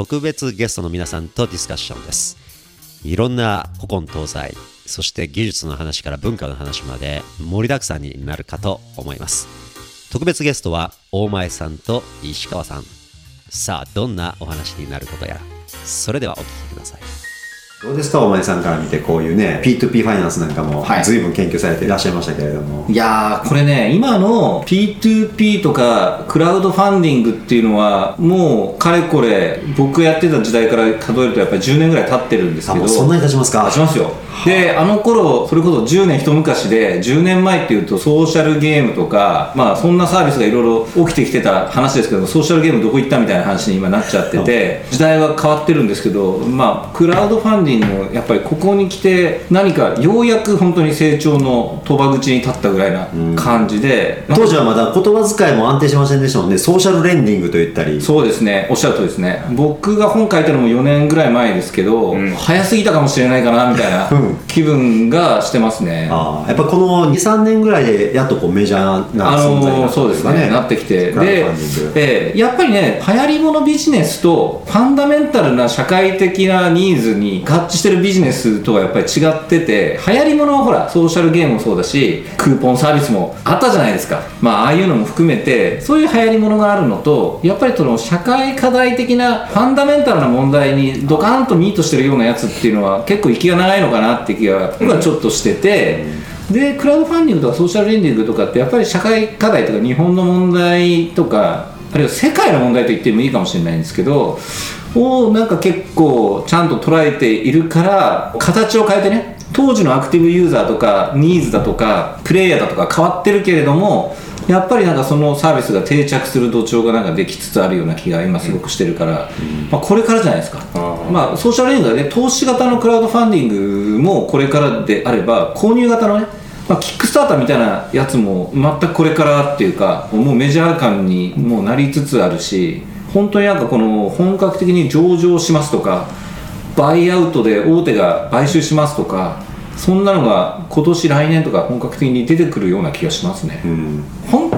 特別ゲストの皆さんとディスカッションです。いろんな古今東西そして技術の話から文化の話まで盛りだくさんになるかと思います。特別ゲストは大前さんと石川さん。さあどんなお話になることやら。それではお聴きください。どうですか大前さんから見てこういうね P2P ファイナンスなんかもはい。随分研究されていらっしゃいましたけれども、いやーこれね今の P2P とかクラウドファンディングっていうのはもうかれこれ僕やってた時代から数えるとやっぱり10年ぐらい経ってるんですけど。そんなに経ちますか？経ちますよ。であの頃それこそ10年一昔で10年前っていうとソーシャルゲームとかまあそんなサービスがいろいろ起きてきてた話ですけどソーシャルゲームどこ行ったみたいな話に今なっちゃってて時代は変わってるんですけどまあクラウドファンディングもやっぱりここに来て何かようやく本当に成長の賭場口に立ったぐらいな感じで、当時はまだ言葉遣いも安定しませんでしたもんね。ソーシャルレンディングと言ったり。そうですね。おっしゃるとりですね。僕が本書いたのも4年ぐらい前ですけど、早すぎたかもしれないかなみたいなうん。気分がしてますね、ああやっぱこの23年ぐらいでやっとこうメジャーなあ存在になった。んのそうですね。なってきて。でええやっぱりね流行り物ビジネスとファンダメンタルな社会的なニーズに合致してるビジネスとはやっぱり違ってて流行り物はほらソーシャルゲームもそうだしクーポンサービスもあったじゃないですか。まあああいうのも含めてそういう流行り物があるのとやっぱりその社会課題的なファンダメンタルな問題にドカーンとミートしてるようなやつっていうのは結構息が長いのかなって気が僕はちょっとしてて、でクラウドファンディングとかソーシャルレンディングとかってやっぱり社会課題とか日本の問題とかあるいは世界の問題と言ってもいいかもしれないんですけどをなんか結構ちゃんと捉えているから形を変えてね当時のアクティブユーザーとかニーズだとかプレイヤーだとか変わってるけれどもやっぱりなんかそのサービスが定着する土壌がなんかできつつあるような気が今すごくしてるから、まあ、これからじゃないですか、まあ、ソーシャルレングはね投資型のクラウドファンディングもこれからであれば購入型のねまあ、キックスターターみたいなやつも全くこれからっていうかもうメジャー感にもうなりつつあるし本当になんかこの本格的に上場しますとかバイアウトで大手が買収しますとかそんなのが今年来年とか本格的に出てくるような気がしますね、うん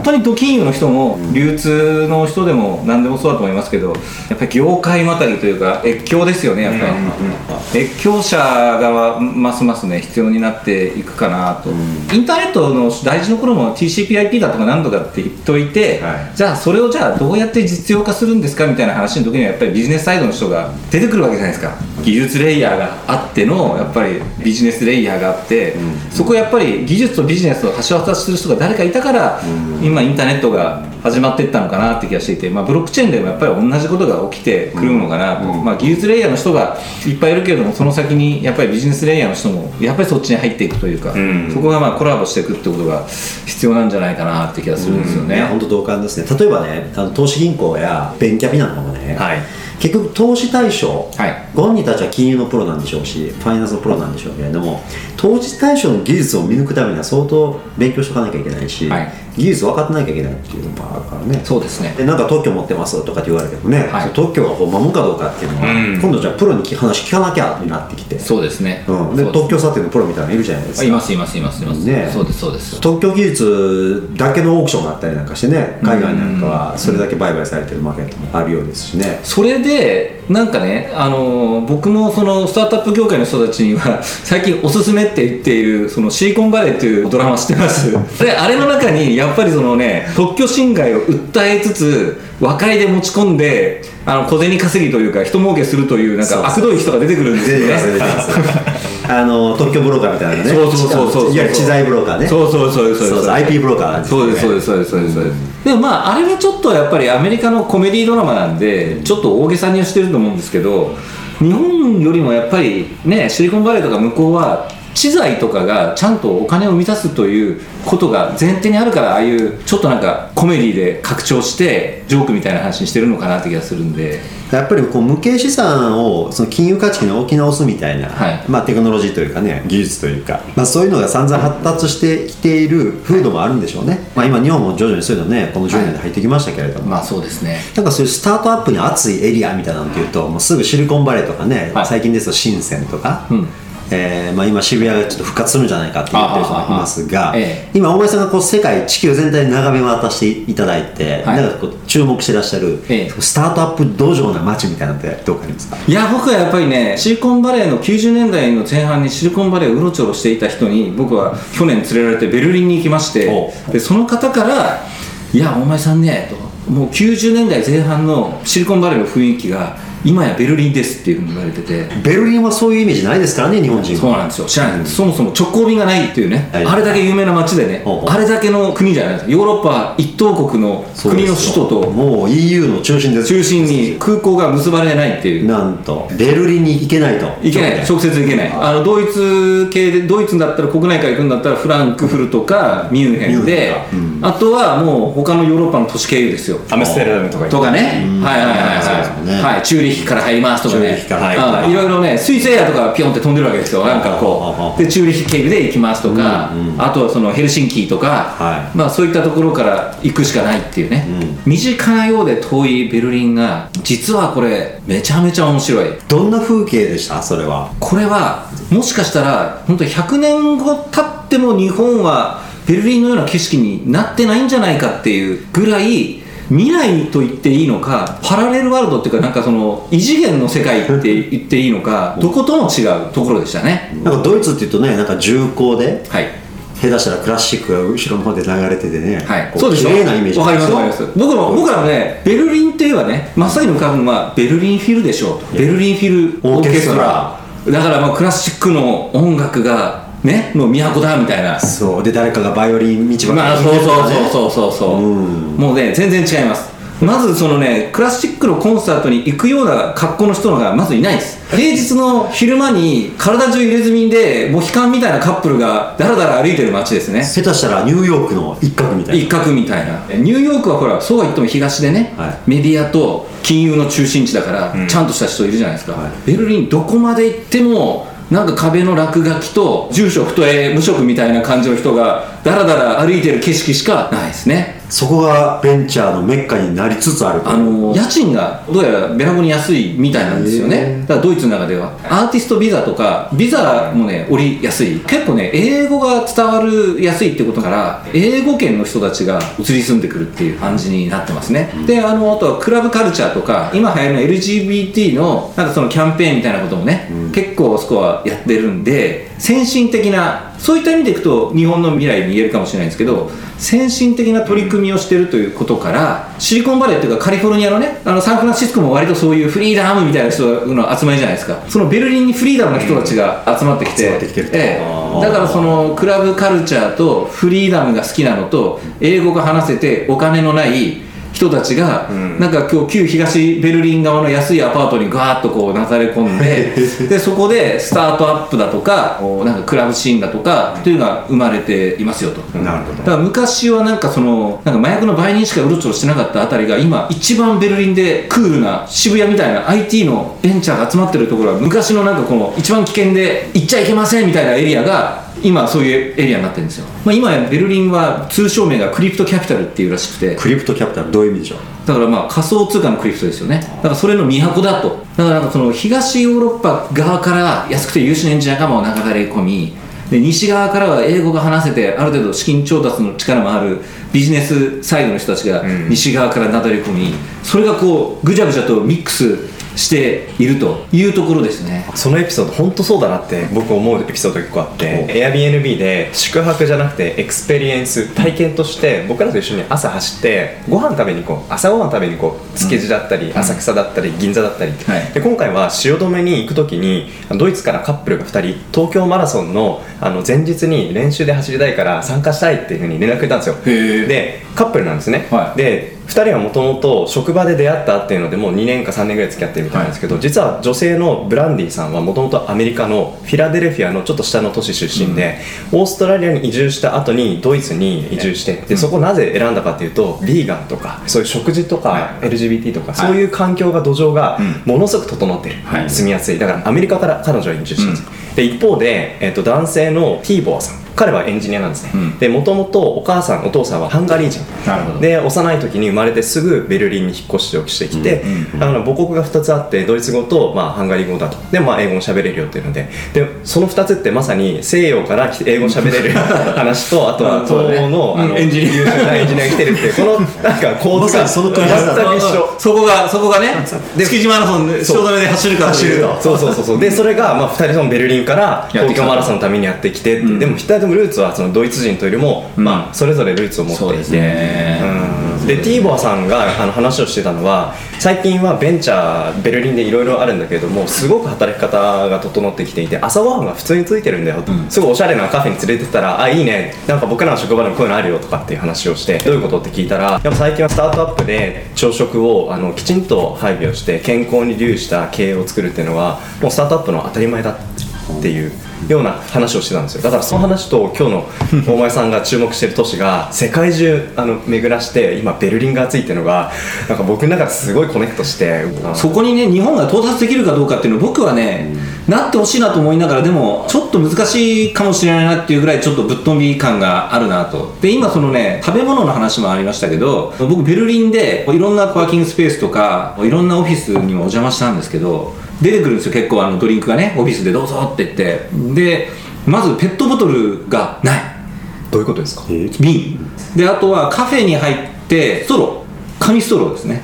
本当にド金融の人も流通の人でも何でもそうだと思いますけどやっぱり業界またぎというか越境ですよねやっぱり、越境者がますますね必要になっていくかなと、インターネットの大事な頃も TCPIP だとか何とかって言っといて、はい。じゃあそれをじゃあどうやって実用化するんですかみたいな話の時にはやっぱりビジネスサイドの人が出てくるわけじゃないですか。技術レイヤーがあってのやっぱりビジネスレイヤーがあって、そこやっぱり技術とビジネスを橋渡しする人が誰かいたから、今インターネットが始まっていったのかなって気がしていて、まあ、ブロックチェーンでもやっぱり同じことが起きてくるのかなと、まあ、技術レイヤーの人がいっぱいいるけれどもその先にやっぱりビジネスレイヤーの人もやっぱりそっちに入っていくというか、そこがまあコラボしていくってことが必要なんじゃないかなって気がするんですよね。本当同感ですね。例えばねあの投資銀行やベンキャピなんかもね、はい結局投資対象、はい。ご本人たちは金融のプロなんでしょうしファイナンスのプロなんでしょうけれども投資対象の技術を見抜くためには相当勉強しておかなきゃいけないし、はい。技術分かってなきゃいけないっていうのもあるからね。そうですね。でなんか特許持ってますとかって言われてもね、はい。特許がほんまもんかどうかっていうのは、うん。今度じゃあプロに話聞かなきゃになってきて、そうですね、うん、で特許査定のプロみたいなのいるじゃないですか。いますいますいますいます、ね。そうですそうです。特許技術だけのオークションがあったりなんかしてね海外なんかはそれだけ売買されてるマーケットもあるようですしね、それでなんかね、あの僕もそのスタートアップ業界の人たちには 最近おすすめって言っているそのシリコンバレーというドラマ知ってます？であれの中にやっぱりそのね特許侵害を訴えつつ和解で持ち込んであの小銭稼ぎというか人儲けするというなんか悪どい人が出てくるんですよねあの特許ブローカーみたいなね。そうそうそうそういわゆる知財ブローカーね。そうそうそうそうそう。そう IP ブローカーなんですそうですそうですそうですそうです。そうですでもまああれはちょっとやっぱりアメリカのコメディドラマなんでちょっと大げさにはしてると思うんですけど日本よりもやっぱりねシリコンバレーとか向こうは資材とかがちゃんとお金を満たすということが前提にあるからああいうちょっとなんかコメディで拡張してジョークみたいな話にしてるのかなって気がするんで。やっぱりこう無形資産をその金融価値に置き直すみたいな、はいまあ、テクノロジーというかね技術というか、まあ、そういうのが散々発達してきている風土もあるんでしょうね、まあ、今日本も徐々にそういうのねこの10年で入ってきましたけれども、まあそうですねなんかそういうスタートアップに熱いエリアみたいなのっていうと、もうすぐシリコンバレーとかね、最近ですと深センとか、うんえーまあ、今渋谷がちょっと復活するんじゃないかって言ってる人がいますが、ええ今大前さんがこう世界地球全体に眺め渡していただいて、はいなんかこう注目してらっしゃる、えスタートアップ土壌な街みたいなのってどうかありますかいや僕はやっぱりねシリコンバレーの90年代の前半にシリコンバレーをうろちょろしていた人に僕は去年連れられてベルリンに行きましてでその方から「いやお前さんね」と「もう90年代前半のシリコンバレーの雰囲気が今やベルリンです」っていうふうに言われてて。ベルリンはそういうイメージないですからね日本人は。そうなんですよ。知らない。ん。です、そもそも直行便がないっていうね、はい。あれだけ有名な街でね。あれだけの国じゃない。ですかヨーロッパ一等国の国の首都と。もう EU の中心です。中心に空港が結ばれないっていう。なんと。ベルリンに行けないと。行けない。直接行けない。あのドイツ系でドイツだったら国内から行くんだったらフランクフルトかミュンヘンで。うん。あとはもう他のヨーロッパの都市経由ですよ。アムステルダムとかとかね、はいはいはいはい、はい、チューリから入りますとかね。いろいろねスイスエアとかピョンって飛んでるわけですよ。なんかこうでチューリッヒ経由で行きますとか、あとはそのヘルシンキーとか、はい。まあそういったところから行くしかないっていうね、身近なようで遠いベルリンが実はこれめちゃめちゃ面白い。どんな風景でした？それは。これはもしかしたら本当に100年後経っても日本はベルリンのような景色になってないんじゃないかっていうぐらい未来と言っていいのかパラレルワールドっていうかなんかその異次元の世界って言っていいのかどことも違うところでしたね。なんかドイツっていうとねなんか重厚ではい。下手したらクラシックが後ろの方で流れててね、はい、こそうでしょ。綺麗なイメージ。わかりますわかります。僕も僕らもねねベルリンって言えばね真っ先に浮かぶのはベルリンフィルでしょうと。ベルリンフィルオーケストラ。だからまあクラシックの音楽がねの都だみたいな。そう。で誰かがバイオリン道まあそうそうそうそうそう。そう、うん。もうね全然違います。まずそのねクラシックのコンサートに行くような格好の人がまずいないです。平日の昼間に体中入れ墨でモヒカンみたいなカップルがだらだら歩いてる街ですね。下手したらニューヨークの一角みたいな。一角みたいな。ニューヨークはほらそうは言っても東でね、はい。メディアと金融の中心地だから、ちゃんとした人いるじゃないですか、はい。ベルリンどこまで行ってもなんか壁の落書きと住所不定無職みたいな感じの人がだらだら歩いてる景色しかないですね。そこがベンチャーのメッカになりつつあると。あの家賃がどうやらべらぼうに安いみたいなんですよへねだからドイツの中では。アーティストビザとかビザもね降りやすい。結構ね英語が伝わるやすいってことから英語圏の人たちが移り住んでくるっていう感じになってますね、であのあとはクラブカルチャーとか今流行りの LGBT のなんかそのキャンペーンみたいなこともね、結構そこはやってるんで先進的なそういった意味でいくと日本の未来に言えるかもしれないんですけど先進的な取り組みをしてるということからシリコンバレーっていうかカリフォルニアのねあのサンフランシスコも割とそういうフリーダムみたいな人の集まりじゃないですか。そのベルリンにフリーダムな人たちが集まってきて,、集まってきてええ。だからそのクラブカルチャーとフリーダムが好きなのと英語が話せてお金のない人たちが、なんか今日旧東ベルリン側の安いアパートにガーッとこうなだれ込んで でそこでスタートアップだとかなんかクラブシーンだとかっていうのが生まれていますよと。なるほど。だから昔はなんかそのなんか麻薬の売人しかうろちょろしてなかったあたりが今一番ベルリンでクールな渋谷みたいな IT のベンチャーが集まってるところは昔のなんかこの一番危険で行っちゃいけませんみたいなエリアが今そういうエリアになってるんですよ、まあ、今やベルリンは通称名がクリプトキャピタルっていうらしくて。クリプトキャピタルどういう意味でしょう？だからまあ仮想通貨のクリプトですよね。だからそれの都だと。だからなんかその東ヨーロッパ側から安くて優秀なエンジニアがもう流れ込み。で西側からは英語が話せてある程度資金調達の力もあるビジネスサイドの人たちが西側からなだれ込み、それがこうぐちゃぐちゃとミックスしているというところですね。そのエピソード本当そうだなって僕思うエピソード結構あって Airbnb で宿泊じゃなくて experience 体験として僕らと一緒に朝走ってご飯食べに行こう。朝ご飯食べに行こう。築地だったり、浅草だったり銀座だったり、はい。で今回は汐留に行く時にドイツからカップルが2人東京マラソンのあの前日に練習で走りたいから参加したいっていうふうに連絡くれたんですよ。でカップルなんですね、はい。で2人はもともと職場で出会ったっていうのでもう2年か3年ぐらい付き合ってるみたいなんですけど、実は女性のブランディさんはもともとアメリカのフィラデルフィアのちょっと下の都市出身で、オーストラリアに移住した後にドイツに移住してでそこなぜ選んだかっていうとビーガンとかそういう食事とかはい。LGBT とか、い。そういう環境が土壌がものすごく整ってる、はい。住みやすい。だからアメリカから彼女は移住したんですよ、で一方で、えっと男性のティーボアさん彼はエンジニアなんですね、うん。でもともとお母さんお父さんはハンガリー人。で幼い時に生まれてすぐベルリンに引っ越しをしてきて、あの母国が2つあってドイツ語と、まあ、ハンガリー語だと。で、まあ、英語も喋れるよっていうので。でその2つってまさに西洋から来て英語喋れる 話とあとは東欧の,、あのうんエンジニア。エンジニアが来てるっていうこのなんか構図が全く一緒。そこがそこがね築地マラソンで汐留で走るかというそうそうそうそう。でそれが、まあ、2人ともベルリンから東京マラソンのためにやってきてでも2人ともルーツはそのドイツ人というよりも、うん。まあ、それぞれルーツを持っていて。ですね。うんでティーボアさんがあの話をしてたのは最近はベンチャーベルリンでいろいろあるんだけれどもすごく働き方が整ってきていて朝ごはんが普通についてるんだよ、うん。すごいおしゃれなカフェに連れてったら「あいいね。なんか僕らの職場でもこういうのあるよ」とかっていう話をしてどういうことって聞いたらやっぱ最近はスタートアップで朝食をあのきちんと配備をして健康に留した経営を作るっていうのがもうスタートアップの当たり前だっていうような話をしてたんですよ。だからその話と今日の大前さんが注目してる都市が世界中あの巡らして今ベルリンが熱いっていうのがなんか僕の中ですごいコネクトしてそこにね日本が到達できるかどうかっていうのを僕はね、なってほしいなと思いながらでもちょっと難しいかもしれないなっていうぐらいちょっとぶっ飛び感があるなと。で今そのね食べ物の話もありましたけど僕ベルリンでいろんなパーキングスペースとかいろんなオフィスにもお邪魔したんですけど出てくるんですよ結構あのドリンクがねオフィスでどうぞって言って。でまずペットボトルがない。どういうことですか？瓶。であとはカフェに入ってストロー。紙ストローですね。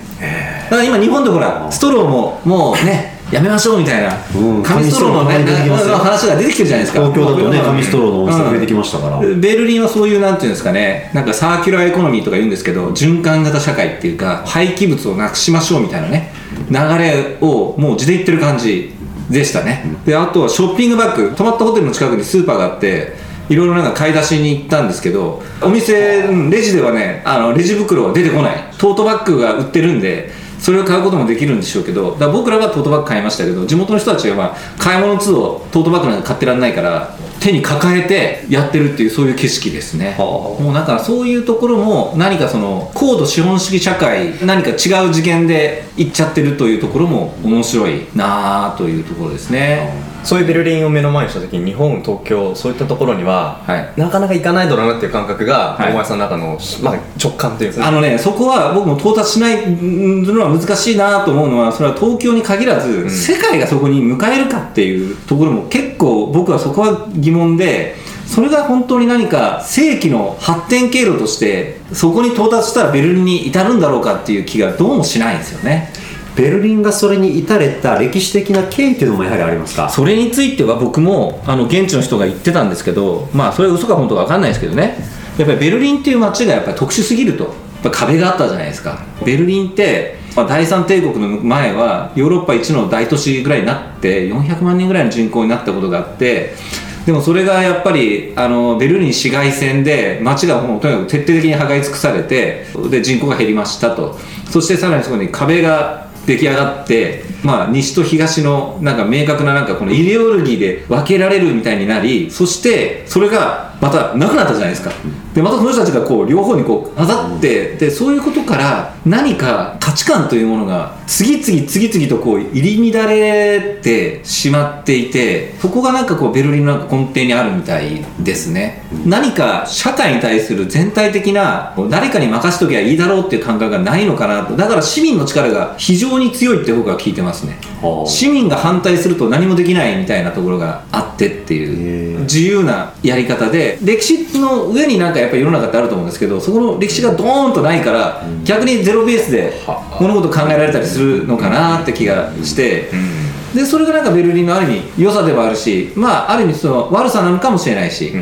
だから今日本でほらストローももうねやめましょうみたいな。うん。紙ストローのね話が出てきてるじゃないですか。東京だとね紙ストローのお店が増えてきましたから。うん。ベルリンはそういうなんていうんですかねなんかサーキュラーエコノミーとか言うんですけど循環型社会っていうか廃棄物をなくしましょうみたいなね。流れをもう地で言ってる感じでしたね。であとはショッピングバッグ泊まったホテルの近くにスーパーがあっていろいろなんか買い出しに行ったんですけどお店うんレジではねあのレジ袋は出てこない。トートバッグが売ってるんでそれを買うこともできるんでしょうけどだ僕らはトートバッグ買いましたけど地元の人たちは、まあ、買い物通をトートバッグなんか買ってらんないから手に抱えてやってるっていうそういう景色ですね。もうだからそういうところも何かその高度資本主義社会何か違う次元で行っちゃってるというところも面白いなあというところですね。そういうベルリンを目の前にした時に日本東京そういったところには、はい。なかなか行かないだろうなっていう感覚が、はい。大前さんの中の、まあ、直感というか。あのね、そこは僕も到達しないのは難しいなと思うのは、それは東京に限らず、世界がそこに迎えるかっていうところも結構僕はそこは疑問で、それが本当に何か正規の発展経路として、そこに到達したらベルリンに至るんだろうかっていう気がどうもしないんですよね。ベルリンがそれに至れた歴史的な経緯っていうのもやはりありますか？それについては僕もあの現地の人が言ってたんですけど、まあ、それは嘘か本当か分かんないですけどね。やっぱりベルリンっていう街がやっぱり特殊すぎると壁があったじゃないですか。ベルリンって、まあ、第三帝国の前はヨーロッパ一の大都市ぐらいになって400万人ぐらいの人口になったことがあってでもそれがやっぱりあのベルリン市街戦で街がもうとにかく徹底的に破壊尽くされてで人口が減りましたと。そしてさらにそこに壁が出来上がって、まあ、西と東のなんか明確ななんかこのイデオロギーで分けられるみたいになりそしてそれがまたなくなったじゃないですか。でまたその人たちがこう両方にこう混ざってでそういうことから何か価値観というものが次々次々とこう入り乱れてしまっていてそこがなんかこうベルリンの根底にあるみたいですね。何か社会に対する全体的な誰かに任せときゃいいだろうっていう感覚がないのかなと。だから市民の力が非常に強いって僕は聞いてますね。はあ市民が反対すると何もできないみたいなところがあってっていう自由なやり方で歴史の上になんかやっぱり世の中ってあると思うんですけどそこの歴史がドーンとないから逆にゼロベースで物事考えられたりするのかなって気がして。でそれがなんかベルリンのある意味良さではあるしまあある意味その悪さなのかもしれないし、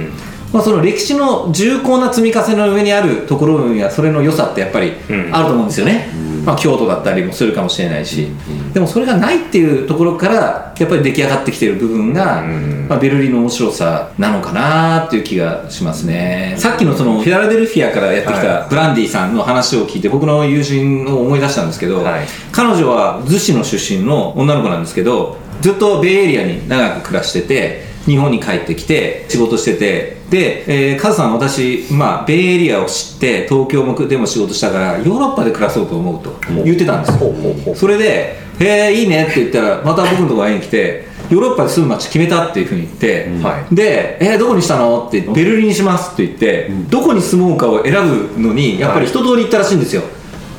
まあ、その歴史の重厚な積み重ねの上にあるところにはそれの良さってやっぱりうん。あると思うんですよね、まあ、京都だったりもするかもしれないし、でもそれがないっていうところからやっぱり出来上がってきてる部分が、まあ、ベルリンの面白さなのかなっていう気がしますね。さっきのそのフィラデルフィアからやってきたブランディさんの話を聞いて僕の友人を思い出したんですけど、はい。彼女は逗子の出身の女の子なんですけどずっとベイエリアに長く暮らしてて日本に帰ってきて仕事してて。で、えー、カズさん私、まあ、ベイエリアを知って東京でも仕事したからヨーロッパで暮らそうと思うと言ってたんですよ。それで「へえいいね」って言ったらまた僕のところに来てヨーロッパで住む街決めたっていうふうに言って、はい。で、えーどこにしたの？って言ってベルリンにしますって言って、どこに住もうかを選ぶのにやっぱり一通り行ったらしいんですよ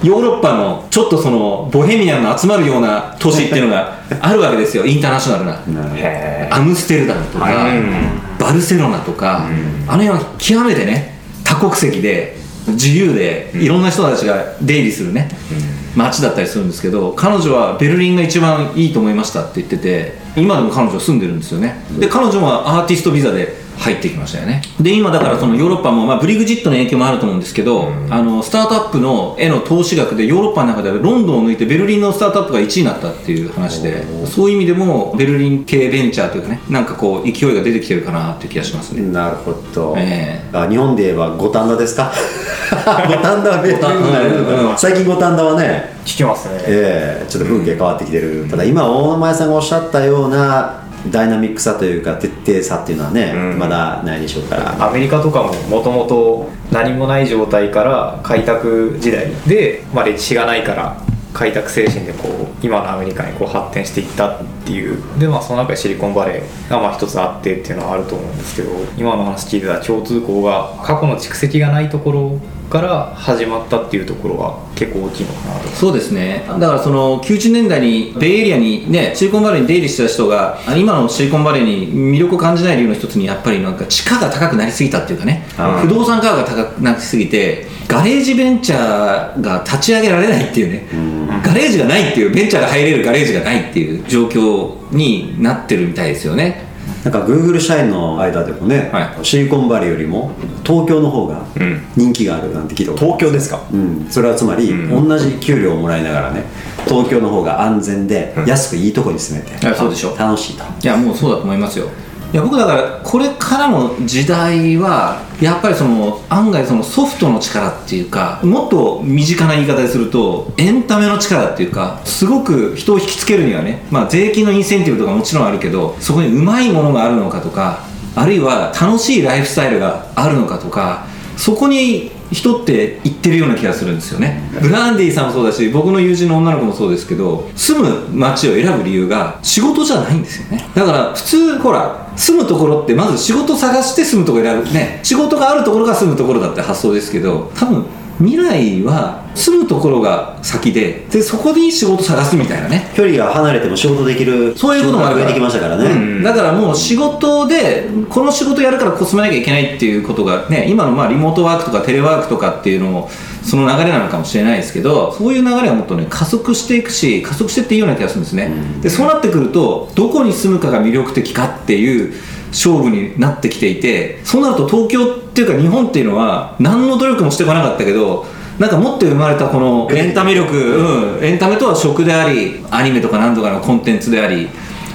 ヨーロッパのちょっとそのボヘミアンの集まるような都市っていうのが あるわけですよ。インターナショナルな。へアムステルダムとか、バルセロナとか、あの辺は極めてね多国籍で自由でいろんな人たちが出入りするね、街だったりするんですけど彼女はベルリンが一番いいと思いましたって言ってて今でも彼女住んでるんですよね。で彼女もアーティストビザで入ってきましたよね。で今だからそのヨーロッパも、まあ、ブリグジットの影響もあると思うんですけど、あのスタートアップのへの投資額でヨーロッパの中ではロンドンを抜いてベルリンのスタートアップが1位になったっていう話でそういう意味でもベルリン系ベンチャーというかねなんかこう勢いが出てきてるかなっていう気がしますね、なるほど、えあ日本で言えば五反田ですか？五反田はベルリンになれる最近五反田はね聞きますね。ええちょっと風景変わってきてる、ただ今大前さんがおっしゃったようなダイナミックさというか徹底さっていうのはね、うん。まだないでしょうから。アメリカとかももともと何もない状態から開拓時代で、まあ、歴史がないから開拓精神でこう今のアメリカにこう発展していったっていう。でまあその中でシリコンバレーがまあ一つあってっていうのはあると思うんですけど今の話聞いてた共通項が過去の蓄積がないところから始まったっていうところは結構大きいのかなと。そうですね。だからその90年代にベイエリアにねシリコンバレーに出入りしてた人があ今のシリコンバレーに魅力を感じない理由の一つにやっぱりなんか地価が高くなりすぎたっていうかね。不動産価格が高くなりすぎてガレージベンチャーが立ち上げられないっていうね。ガレージがないっていうベンチャーが入れるガレージがないっていう状況になってるみたいですよねなんか Google 社員の間でもね、はい。シリコンバレーよりも東京の方がん。人気があるなんて聞いたことある東京ですか？うん、それはつまり、同じ給料をもらいながらね東京の方が安全で安くいいとこに住めて、いやそうでしょ。う楽しいと。いやもうそうだと思いますよいや僕だからこれからの時代はやっぱりその案外そのソフトの力っていうかもっと身近な言い方でするとエンタメの力っていうかすごく人を引きつけるにはね、まあ、税金のインセンティブとかもちろんあるけどそこにうまいものがあるのかとかあるいは楽しいライフスタイルがあるのかとかそこに人って言ってるような気がするんですよね。ブランディさんもそうだし僕の友人の女の子もそうですけど住む街を選ぶ理由が仕事じゃないんですよね。だから普通ほら住むところってまず仕事探して住むところ選ぶ。ね仕事があるところが住むところだって発想ですけど多分未来は住むところが先ででそこに仕事探すみたいなね。距離が離れても仕事できるそういうこともあるきましたからね、うん。だからもう仕事でこの仕事やるからこう住まなきゃいけないっていうことがね今のまあリモートワークとかテレワークとかっていうのもその流れなのかもしれないですけどそういう流れはもっとね加速していくし加速してっていいような気がするんですね、でそうなってくるとどこに住むかが魅力的かっていう勝負になってきていてそうなると東京っていうか日本っていうのは何の努力もしてこなかったけどなんか持って生まれたこのエンタメ力、うん、エンタメとは食でありアニメとか何とかのコンテンツであり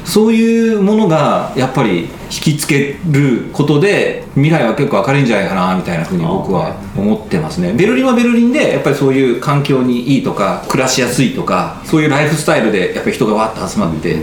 そういうものがやっぱり引きつけることで未来は結構明るいんじゃないかなみたいなふうに僕は思ってますね。ベルリンはベルリンでやっぱりそういう環境にいいとか暮らしやすいとかそういうライフスタイルでやっぱり人がわっと集まって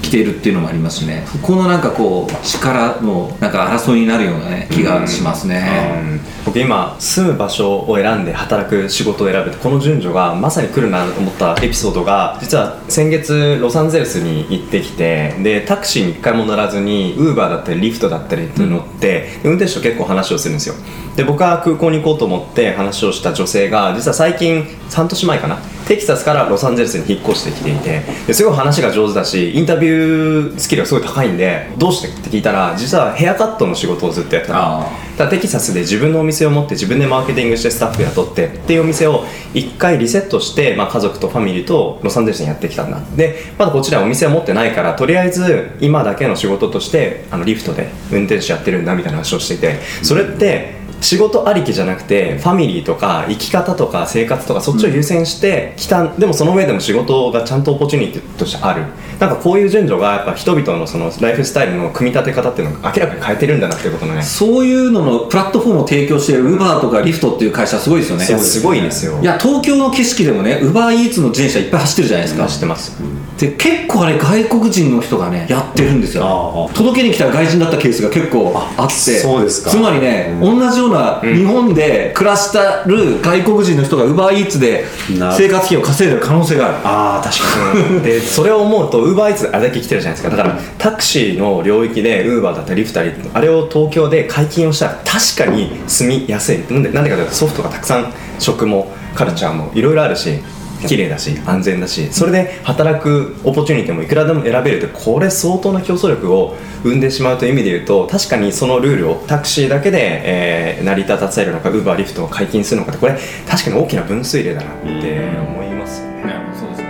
きているっていうのもありますしね。そこのなんかこう力のなんか争いになるようなね気がしますね、僕今住む場所を選んで働く仕事を選ぶこの順序がまさに来るなと思ったエピソードが実は先月ロサンゼルスに行ってきてでタクシーに一回も乗らずにウーバーだったりリフトだったりって乗って、で運転手と結構話をするんですよ。で僕は空港に行こうと思って話をした女性が実は最近3年前かなテキサスからロサンゼルスに引っ越してきていてですごい話が上手だしインタビュースキルがすごい高いんでどうしてって聞いたら実はヘアカットの仕事をずっとやってた。ただテキサスで自分のお店を持って自分でマーケティングしてスタッフ雇ってっていうお店を一回リセットして、まあ、家族とファミリーとロサンゼルスにやってきたんだ。でまだこちらはお店は持ってないからとりあえず今だけの仕事としてあのリフトで運転手やってるんだみたいな話をしていてそれって仕事ありきじゃなくてファミリーとか生き方とか生活とかそっちを優先してきた、でもその上でも仕事がちゃんと opportunity としてある。なんかこういう順序がやっぱ人々のそのライフスタイルの組み立て方っていうのが明らかに変えてるんだなっていうことのね。そういうののプラットフォームを提供している Uber とか Lyft っていう会社すごいですよね。すごいですよ。いや東京の景色でもね UberEats の自転車いっぱい走ってるじゃないですか。知ってます。で結構あれ外国人の人がねやってるんですよ。届けに来た外人だったケースが結構あって。そうですか。つまりね、同じような日本で暮らしたる外国人の人が UberEats でな生活費を稼いでる可能性がある。ああ確かに。でそれを思うとウーバーイーツあれだけ来てるじゃないですか。だからタクシーの領域でウーバーだったりリフトだったりあれを東京で解禁をしたら確かに住みやすい。なんでなんでかというとソフトがたくさん食もカルチャーもいろいろあるし綺麗だし安全だしそれで働く opportunity もいくらでも選べるってこれ相当な競争力を生んでしまうという意味で言うと確かにそのルールをタクシーだけで、えー成り立たせるのかウーバーリフトを解禁するのかってこれ確かに大きな分水嶺だなって思いますよね。そうですね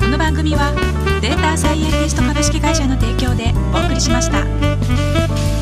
この番組はデータサイエンティスト株式会社の提供でお送りしました